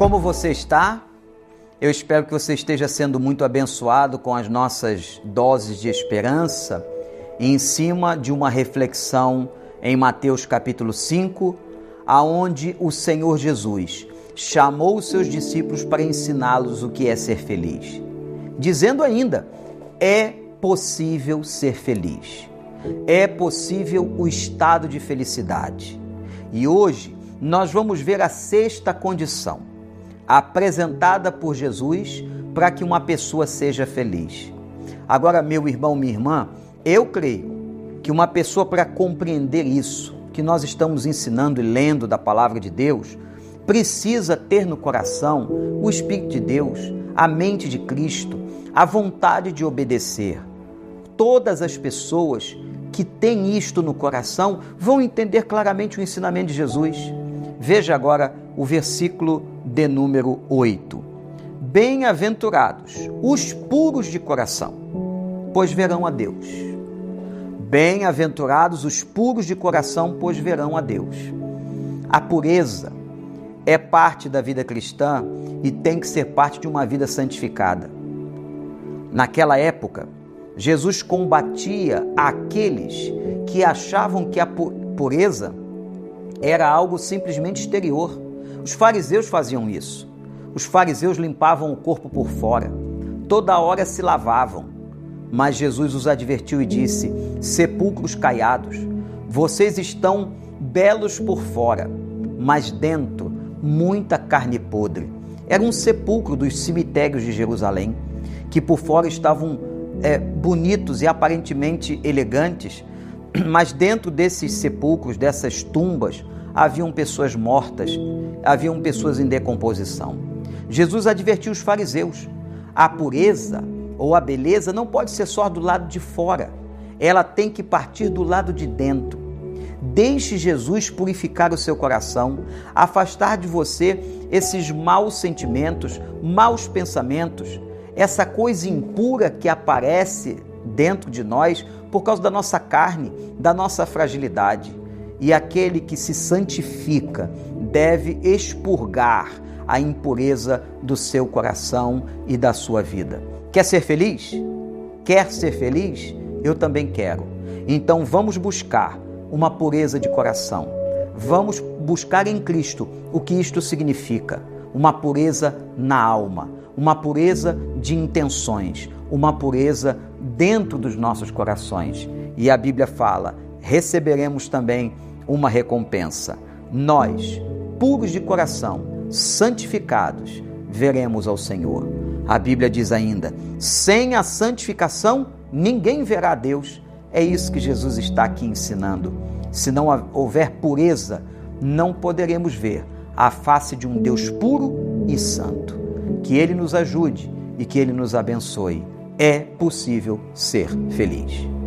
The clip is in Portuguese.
Como você está? Eu espero que você esteja sendo muito abençoado com as nossas doses de esperança em cima de uma reflexão em Mateus capítulo 5, aonde o Senhor Jesus chamou os seus discípulos para ensiná-los o que é ser feliz, dizendo ainda: é possível ser feliz. É possível o estado de felicidade. E hoje nós vamos ver a sexta condição apresentada por Jesus para que uma pessoa seja feliz. Agora, meu irmão, minha irmã, eu creio que uma pessoa para compreender isso que nós estamos ensinando e lendo da palavra de Deus, precisa ter no coração o Espírito de Deus, a mente de Cristo, a vontade de obedecer. Todas as pessoas que têm isto no coração vão entender claramente o ensinamento de Jesus. Veja agora o versículo de número 8. Bem-aventurados os puros de coração, pois verão a Deus. Bem-aventurados os puros de coração, pois verão a Deus. A pureza é parte da vida cristã e tem que ser parte de uma vida santificada. Naquela época, Jesus combatia aqueles que achavam que a pureza era algo simplesmente exterior. Os fariseus faziam isso. Os fariseus limpavam o corpo por fora, toda hora se lavavam. Mas Jesus os advertiu e disse: Sepulcros caiados, vocês estão belos por fora, mas dentro muita carne podre. Era um sepulcro dos cemitérios de Jerusalém, que por fora estavam é, bonitos e aparentemente elegantes, mas dentro desses sepulcros, dessas tumbas, haviam pessoas mortas, haviam pessoas em decomposição. Jesus advertiu os fariseus: a pureza ou a beleza não pode ser só do lado de fora, ela tem que partir do lado de dentro. Deixe Jesus purificar o seu coração, afastar de você esses maus sentimentos, maus pensamentos, essa coisa impura que aparece dentro de nós por causa da nossa carne, da nossa fragilidade. E aquele que se santifica deve expurgar a impureza do seu coração e da sua vida. Quer ser feliz? Quer ser feliz? Eu também quero. Então vamos buscar uma pureza de coração. Vamos buscar em Cristo o que isto significa: uma pureza na alma, uma pureza de intenções, uma pureza dentro dos nossos corações. E a Bíblia fala: receberemos também uma recompensa. Nós, puros de coração, santificados, veremos ao Senhor. A Bíblia diz ainda: sem a santificação, ninguém verá a Deus. É isso que Jesus está aqui ensinando. Se não houver pureza, não poderemos ver a face de um Deus puro e santo. Que Ele nos ajude e que Ele nos abençoe. É possível ser feliz.